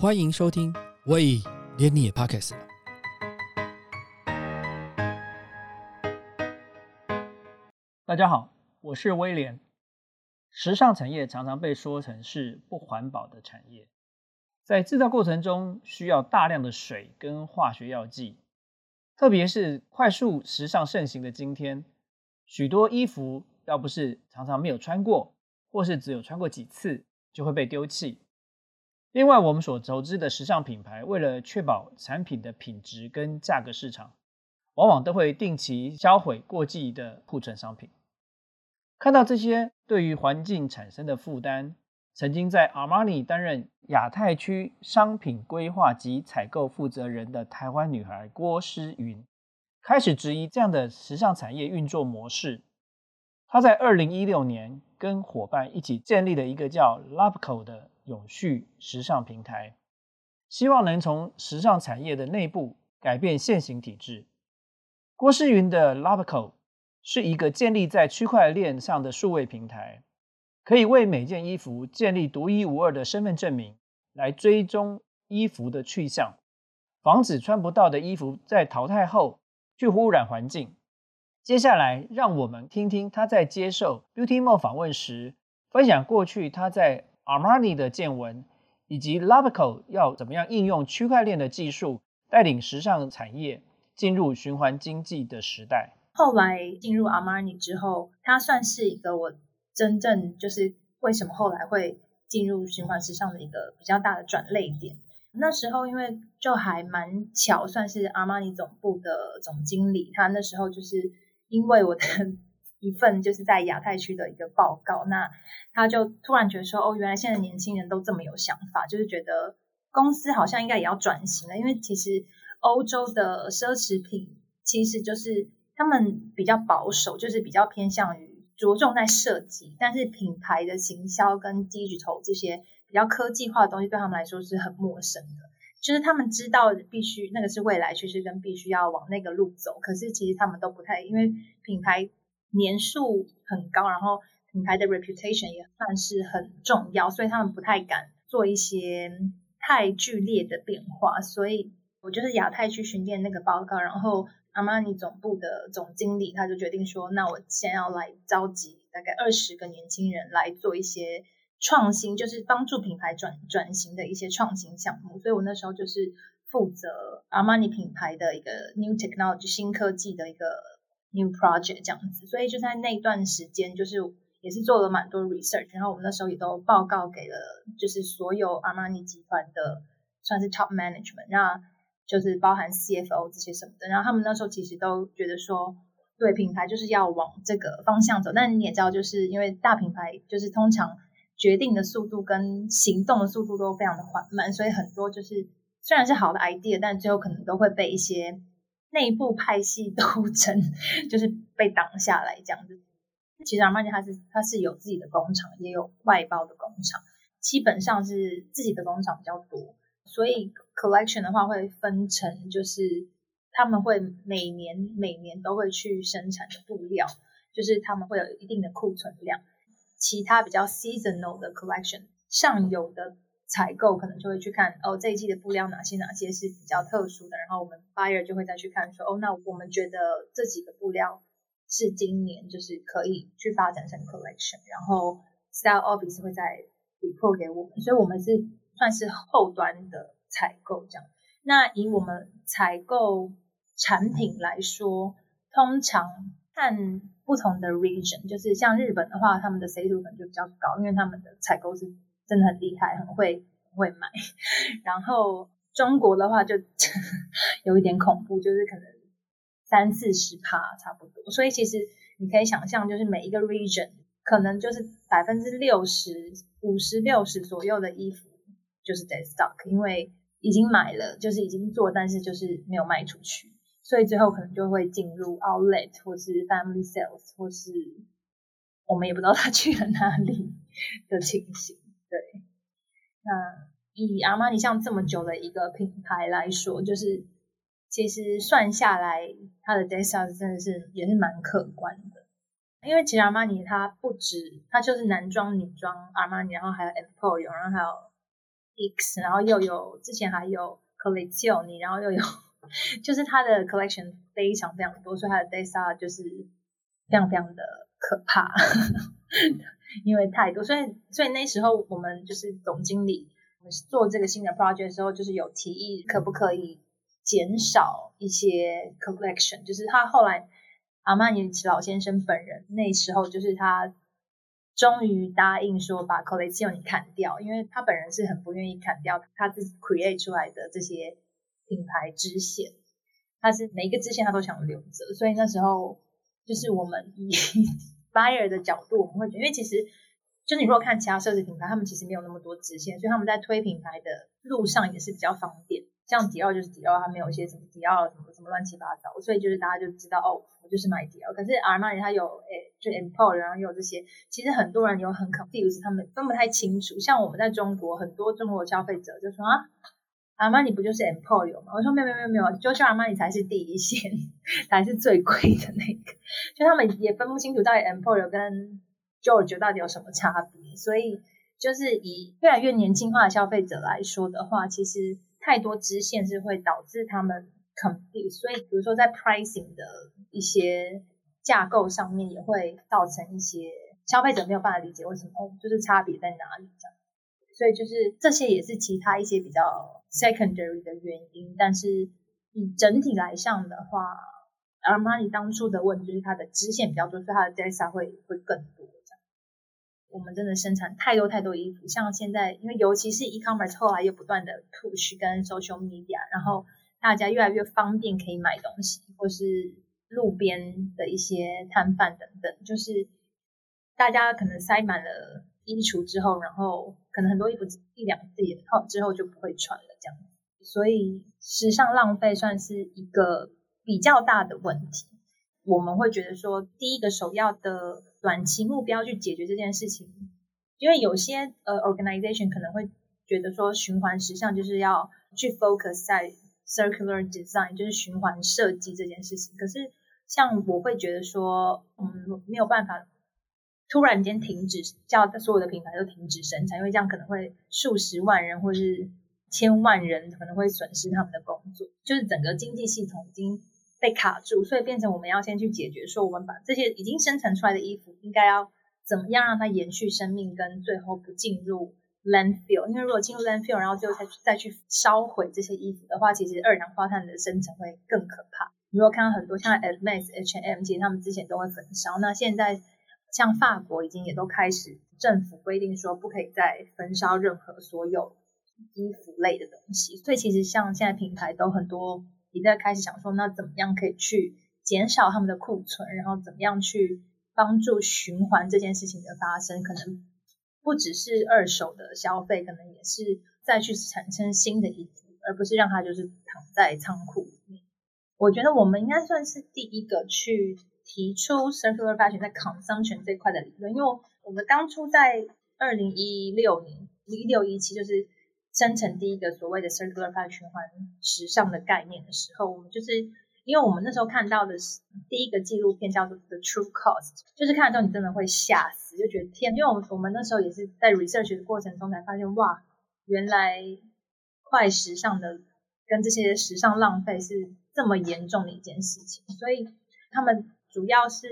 欢迎收听，喂，连你也 Pockets。大家好，我是威廉。时尚产业常常被说成是不环保的产业，在制造过程中需要大量的水跟化学药剂，特别是快速时尚盛行的今天，许多衣服要不是常常没有穿过，或是只有穿过几次，就会被丢弃。另外，我们所熟知的时尚品牌，为了确保产品的品质跟价格市场，往往都会定期销毁过季的库存商品。看到这些对于环境产生的负担，曾经在 Armani 担任亚太区商品规划及采购负责人的台湾女孩郭诗云，开始质疑这样的时尚产业运作模式。她在二零一六年跟伙伴一起建立了一个叫 Loveco 的永续时尚平台，希望能从时尚产业的内部改变现行体制。郭诗云的 Loveco。是一个建立在区块链上的数位平台，可以为每件衣服建立独一无二的身份证明，来追踪衣服的去向，防止穿不到的衣服在淘汰后去污染环境。接下来，让我们听听他在接受 Beauty Mo 访问时分享过去他在 Armani 的见闻，以及 Loveco 要怎么样应用区块链的技术，带领时尚产业进入循环经济的时代。后来进入 Armani 之后，它算是一个我真正就是为什么后来会进入循环时尚的一个比较大的转类点。那时候因为就还蛮巧，算是 Armani 总部的总经理，他那时候就是因为我的一份就是在亚太区的一个报告，那他就突然觉得说，哦，原来现在年轻人都这么有想法，就是觉得公司好像应该也要转型了，因为其实欧洲的奢侈品其实就是。他们比较保守，就是比较偏向于着重在设计，但是品牌的行销跟 digital 这些比较科技化的东西对他们来说是很陌生的。就是他们知道必须那个是未来趋势，跟必须要往那个路走，可是其实他们都不太，因为品牌年数很高，然后品牌的 reputation 也算是很重要，所以他们不太敢做一些太剧烈的变化。所以我就是亚太去巡店那个报告，然后。阿玛尼总部的总经理他就决定说：“那我先要来召集大概二十个年轻人来做一些创新，就是帮助品牌转转型的一些创新项目。所以我那时候就是负责阿玛尼品牌的一个 new technology 新科技的一个 new project 这样子。所以就在那段时间，就是也是做了蛮多 research，然后我们那时候也都报告给了就是所有阿玛尼集团的算是 top management，那。”就是包含 CFO 这些什么的，然后他们那时候其实都觉得说，对品牌就是要往这个方向走。但你也知道，就是因为大品牌就是通常决定的速度跟行动的速度都非常的缓慢，所以很多就是虽然是好的 idea，但最后可能都会被一些内部派系斗争，就是被挡下来这样子。其实阿玛尼它是它是有自己的工厂，也有外包的工厂，基本上是自己的工厂比较多。所以 collection 的话会分成，就是他们会每年每年都会去生产的布料，就是他们会有一定的库存量。其他比较 seasonal 的 collection 上游的采购可能就会去看哦这一季的布料哪些哪些是比较特殊的，然后我们 buyer 就会再去看说哦那我们觉得这几个布料是今年就是可以去发展成 collection，然后 style office 会再 report 给我们，所以我们是。算是后端的采购这样。那以我们采购产品来说，通常看不同的 region，就是像日本的话，他们的 C 度可能就比较高，因为他们的采购是真的很厉害，很会会买。然后中国的话就 有一点恐怖，就是可能三四十趴差不多。所以其实你可以想象，就是每一个 region 可能就是百分之六十五十六十左右的衣服。就是 dead stock，因为已经买了，就是已经做，但是就是没有卖出去，所以最后可能就会进入 outlet 或是 family sales，或是我们也不知道他去了哪里的情形。对，那以阿玛尼像这么久的一个品牌来说，就是其实算下来，它的 dead stock 真的是也是蛮可观的。因为其实阿玛尼它不止，它就是男装、女装阿玛尼，然后还有 Emporio，然后还有 X，然后又有之前还有 Collection，然后又有 就是它的 collection 非常非常多，所以它的 data 就是非常非常的可怕，因为太多，所以所以那时候我们就是总经理，我们做这个新的 project 的时候，就是有提议可不可以减少一些 collection，就是他后来阿曼尼老先生本人那时候就是他。终于答应说把 collection 砍掉，因为他本人是很不愿意砍掉他自己 create 出来的这些品牌支线，他是每一个支线他都想留着，所以那时候就是我们以 buyer 的角度，我们会觉得，因为其实就是你如果看其他奢侈品牌，他们其实没有那么多支线，所以他们在推品牌的路上也是比较方便。像迪奥就是迪奥，它没有一些什么迪奥什么什么乱七八糟，所以就是大家就知道哦，我就是买迪奥。可是阿玛尼它有诶，就 Emporio，然后有这些，其实很多人有很 confuse，他们分不太清楚。像我们在中国，很多中国消费者就说啊，阿玛尼不就是 Emporio 吗？我说没有没有没有，就是阿玛尼才是第一线，才是最贵的那个。就他们也分不清楚到底 Emporio 跟 George 到底有什么差别。所以就是以越来越年轻化的消费者来说的话，其实。太多支线是会导致他们 confuse，所以比如说在 pricing 的一些架构上面，也会造成一些消费者没有办法理解为什么哦，就是差别在哪里这样。所以就是这些也是其他一些比较 secondary 的原因，但是以整体来上的话，Armani 当初的问题就是它的支线比较多，所以它的 data 会会更多。我们真的生产太多太多衣服，像现在，因为尤其是 e-commerce 后来又不断的 push 跟 social media，然后大家越来越方便可以买东西，或是路边的一些摊贩等等，就是大家可能塞满了衣橱之后，然后可能很多衣服一两次也后之后就不会穿了这样，所以时尚浪费算是一个比较大的问题。我们会觉得说，第一个首要的短期目标去解决这件事情，因为有些呃 organization 可能会觉得说，循环时尚就是要去 focus 在 circular design，就是循环设计这件事情。可是像我会觉得说，嗯，没有办法突然间停止，叫所有的品牌都停止生产，因为这样可能会数十万人或是千万人可能会损失他们的工作，就是整个经济系统已经。被卡住，所以变成我们要先去解决，说我们把这些已经生成出来的衣服，应该要怎么样让它延续生命，跟最后不进入 landfill。因为如果进入 landfill，然后最后再再去烧毁这些衣服的话，其实二氧化碳的生成会更可怕。如果看到很多像 a d m a x H&M，其实他们之前都会焚烧。那现在像法国已经也都开始政府规定说，不可以再焚烧任何所有衣服类的东西。所以其实像现在品牌都很多。也在开始想说，那怎么样可以去减少他们的库存，然后怎么样去帮助循环这件事情的发生？可能不只是二手的消费，可能也是再去产生新的衣服，而不是让它就是躺在仓库里面。我觉得我们应该算是第一个去提出 circular fashion 在 consumption 这块的理论，因为我们当初在二零一六年一六一七就是。生成第一个所谓的 circular fashion 循环时尚的概念的时候，我们就是因为我们那时候看到的是第一个纪录片叫做 The True Cost，就是看了之后你真的会吓死，就觉得天，因为我们我们那时候也是在 research 的过程中才发现，哇，原来快时尚的跟这些时尚浪费是这么严重的一件事情，所以他们主要是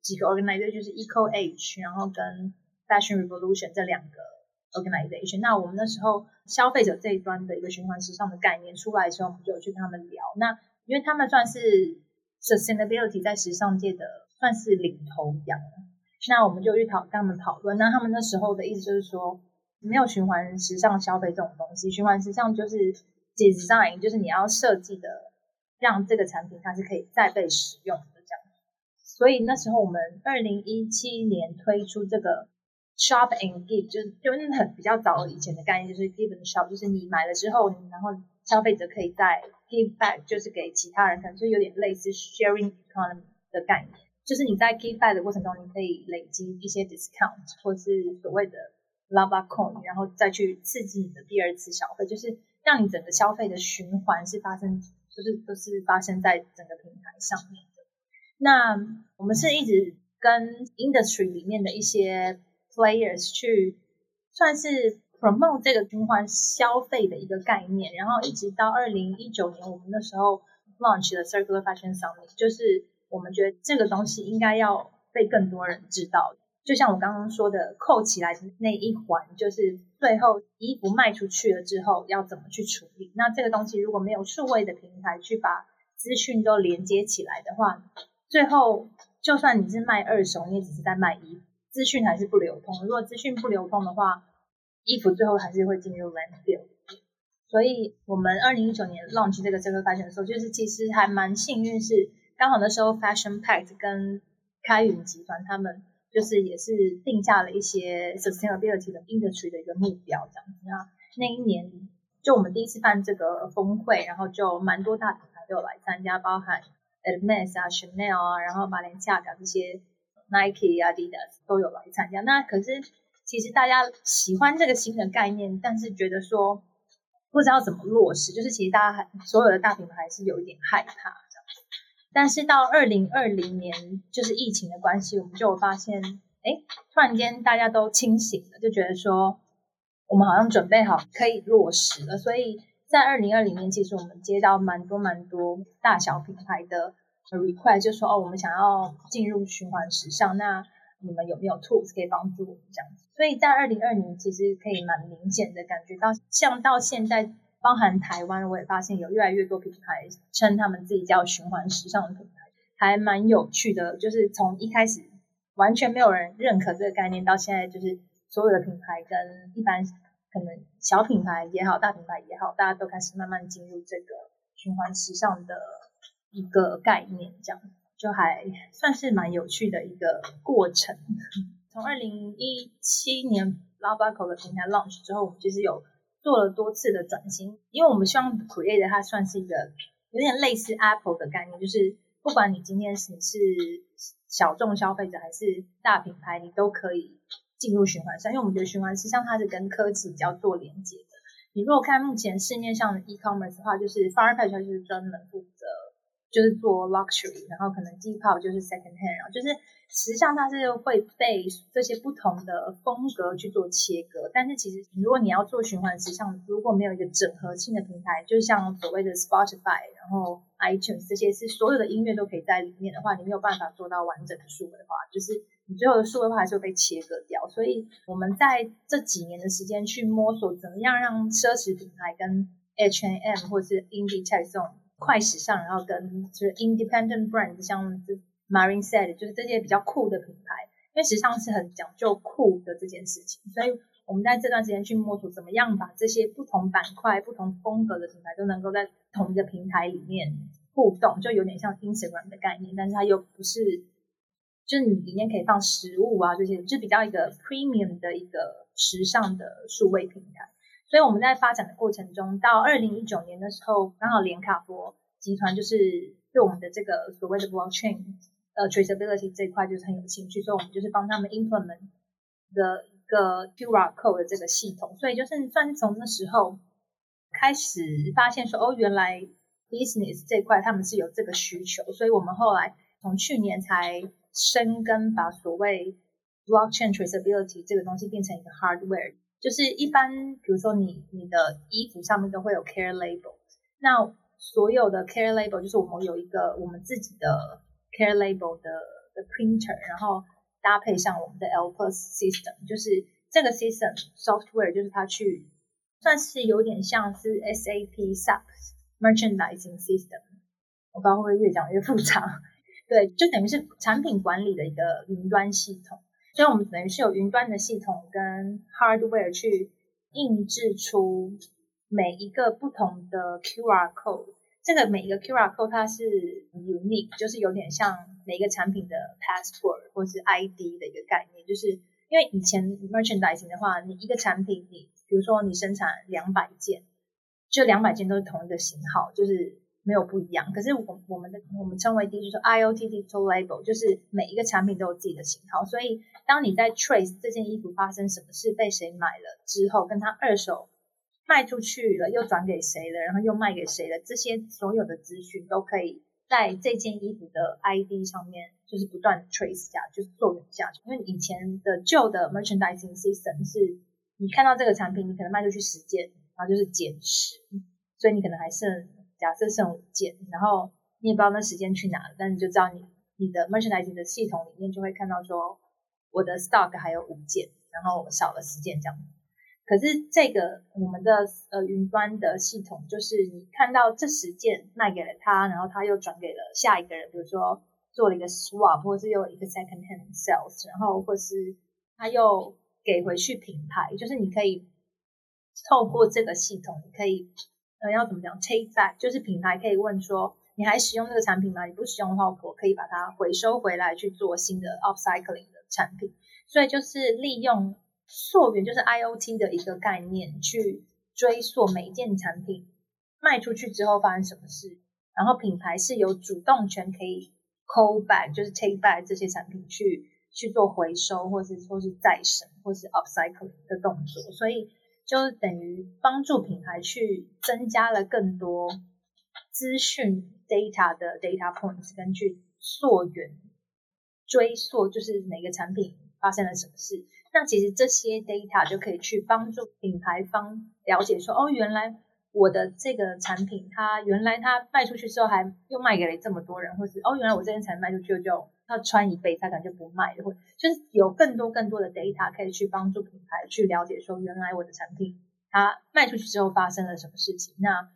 几个 organization，就是 Eco Age，然后跟 Fashion Revolution 这两个。organization，那我们那时候消费者这一端的一个循环时尚的概念出来的时候，我们就有去跟他们聊。那因为他们算是 sustainability 在时尚界的算是领头羊，那我们就去讨跟他们讨论。那他们那时候的意思就是说，没有循环时尚消费这种东西，循环时尚就是 design，就是你要设计的让这个产品它是可以再被使用。所以那时候我们二零一七年推出这个。Shop and give 就是就是很比较早以前的概念，就是 give and shop，就是你买了之后，然后消费者可以再 give back，就是给其他人，可能就有点类似 sharing economy 的概念。就是你在 give back 的过程中，你可以累积一些 discount 或是所谓的 lava coin，然后再去刺激你的第二次消费，就是让你整个消费的循环是发生，就是都是发生在整个平台上面。那我们是一直跟 industry 里面的一些 players 去算是 promote 这个循环消费的一个概念，然后一直到二零一九年，我们那时候 launch 了 Circular Fashion Summit，就是我们觉得这个东西应该要被更多人知道。就像我刚刚说的，扣起来那一环，就是最后衣服卖出去了之后要怎么去处理。那这个东西如果没有数位的平台去把资讯都连接起来的话，最后就算你是卖二手，你也只是在卖衣服，资讯还是不流通。如果资讯不流通的话，衣服最后还是会进入 landfill。所以我们二零一九年 launch 这个这个 fashion 的时候，就是其实还蛮幸运，是刚好那时候 Fashion Pact 跟开云集团他们就是也是定下了一些 sustainability 的 industry 的一个目标这样子。那那一年就我们第一次办这个峰会，然后就蛮多大品牌都有来参加，包含 Hermes 啊、Chanel 啊，然后 Balenciaga 这些 Nike 啊、Adidas 都有来参加。那可是。其实大家喜欢这个新的概念，但是觉得说不知道怎么落实，就是其实大家还所有的大品牌还是有一点害怕的。但是到二零二零年，就是疫情的关系，我们就发现，哎，突然间大家都清醒了，就觉得说我们好像准备好可以落实了。所以在二零二零年，其实我们接到蛮多蛮多大小品牌的 request，就说哦，我们想要进入循环时尚，那。你们有没有 tools 可以帮助我们这样子？所以在二零二零其实可以蛮明显的感觉到，像到现在，包含台湾，我也发现有越来越多品牌称他们自己叫循环时尚的品牌，还蛮有趣的。就是从一开始完全没有人认可这个概念，到现在就是所有的品牌跟一般可能小品牌也好，大品牌也好，大家都开始慢慢进入这个循环时尚的一个概念这样。就还算是蛮有趣的一个过程。从二零一七年 Labaco 的平台 launch 之后，我们其实有做了多次的转型，因为我们希望 Create 它算是一个有点类似 Apple 的概念，就是不管你今天是是小众消费者还是大品牌，你都可以进入循环上。因为我们觉得循环实际上它是跟科技比较做连接的。你如果看目前市面上的 e-commerce 的话，就是 f a r p a t 就是专门负责。就是做 luxury，然后可能 Depop 就是 second hand，然后就是实际上它是会被这些不同的风格去做切割。但是其实如果你要做循环时尚，如果没有一个整合性的平台，就像所谓的 Spotify，然后 iTunes 这些是所有的音乐都可以在里面的话，你没有办法做到完整的数位化，就是最后的数位化就被切割掉。所以我们在这几年的时间去摸索，怎么样让奢侈品牌跟 H and M 或是 Indie Tech 这种。快时尚，然后跟就是 independent brand，像 Marine said，就是这些比较酷的品牌，因为时尚是很讲究酷的这件事情，所以我们在这段时间去摸索怎么样把这些不同板块、不同风格的品牌都能够在同一个平台里面互动，就有点像 Instagram 的概念，但是它又不是，就是你里面可以放食物啊这些，就比较一个 premium 的一个时尚的数位平台。所以我们在发展的过程中，到二零一九年的时候，刚好联卡佛集团就是对我们的这个所谓的 blockchain 呃 traceability 这一块就是很有兴趣，所以我们就是帮他们 implement 的一个 QR code 的这个系统。所以就是算是从那时候开始发现说，哦，原来 business 这块他们是有这个需求，所以我们后来从去年才深耕，把所谓 blockchain traceability 这个东西变成一个 hardware。就是一般，比如说你你的衣服上面都会有 care label，那所有的 care label 就是我们有一个我们自己的 care label 的的 printer，然后搭配上我们的 L plus system，就是这个 system software 就是它去算是有点像是 SAP SAP merchandising system，我不知道会不会越讲越复杂，对，就等于是产品管理的一个云端系统。所以我们等于是有云端的系统跟 hardware 去印制出每一个不同的 QR code。这个每一个 QR code 它是 unique，就是有点像每一个产品的 passport 或是 ID 的一个概念。就是因为以前 merchandising 的话，你一个产品，你比如说你生产两百件，就两百件都是同一个型号，就是。没有不一样，可是我我们的我们称为 digital IoT digital label，就是每一个产品都有自己的型号，所以当你在 trace 这件衣服发生什么事，被谁买了之后，跟他二手卖出去了，又转给谁了，然后又卖给谁了，这些所有的资讯都可以在这件衣服的 ID 上面，就是不断 trace 下，就是做下去。因为以前的旧的 merchandising system 是你看到这个产品，你可能卖出去十件，然后就是减十，所以你可能还剩假设剩五件，然后你也不知道那时间去哪了，但你就知道你你的 merchandising 的系统里面就会看到说我的 stock 还有五件，然后少了十件这样。可是这个我们的呃云端的系统，就是你看到这十件卖给了他，然后他又转给了下一个人，比如说做了一个 swap，或是又一个 second hand sales，然后或是他又。给回去品牌，就是你可以透过这个系统，你可以呃要怎么讲 take back，就是品牌可以问说你还使用这个产品吗？你不使用的话，我可以把它回收回来去做新的 upcycling 的产品。所以就是利用溯源，就是 IOT 的一个概念去追溯每一件产品卖出去之后发生什么事，然后品牌是有主动权可以 call back，就是 take back 这些产品去。去做回收，或是说是再生，或是 upcycling 的动作，所以就等于帮助品牌去增加了更多资讯 data 的 data points，根据溯源追溯，就是每个产品发生了什么事。那其实这些 data 就可以去帮助品牌方了解说，哦，原来我的这个产品，它原来它卖出去之后还又卖给了这么多人，或是哦，原来我这件产品卖出去就。要穿一辈子，他可能就不卖了，或就是有更多更多的 data 可以去帮助品牌去了解说，原来我的产品它卖出去之后发生了什么事情。那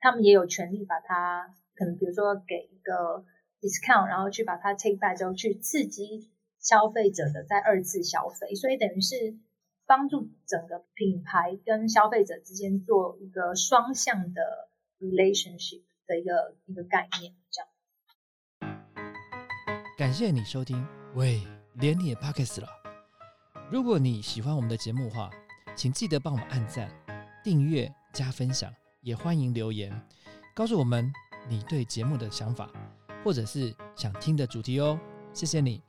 他们也有权利把它，可能比如说给一个 discount，然后去把它 take back 之后去刺激消费者的在二次消费，所以等于是帮助整个品牌跟消费者之间做一个双向的 relationship 的一个一个概念，这样。感谢你收听，喂，连你也 pockets 了。如果你喜欢我们的节目话，请记得帮我们按赞、订阅、加分享，也欢迎留言告诉我们你对节目的想法，或者是想听的主题哦。谢谢你。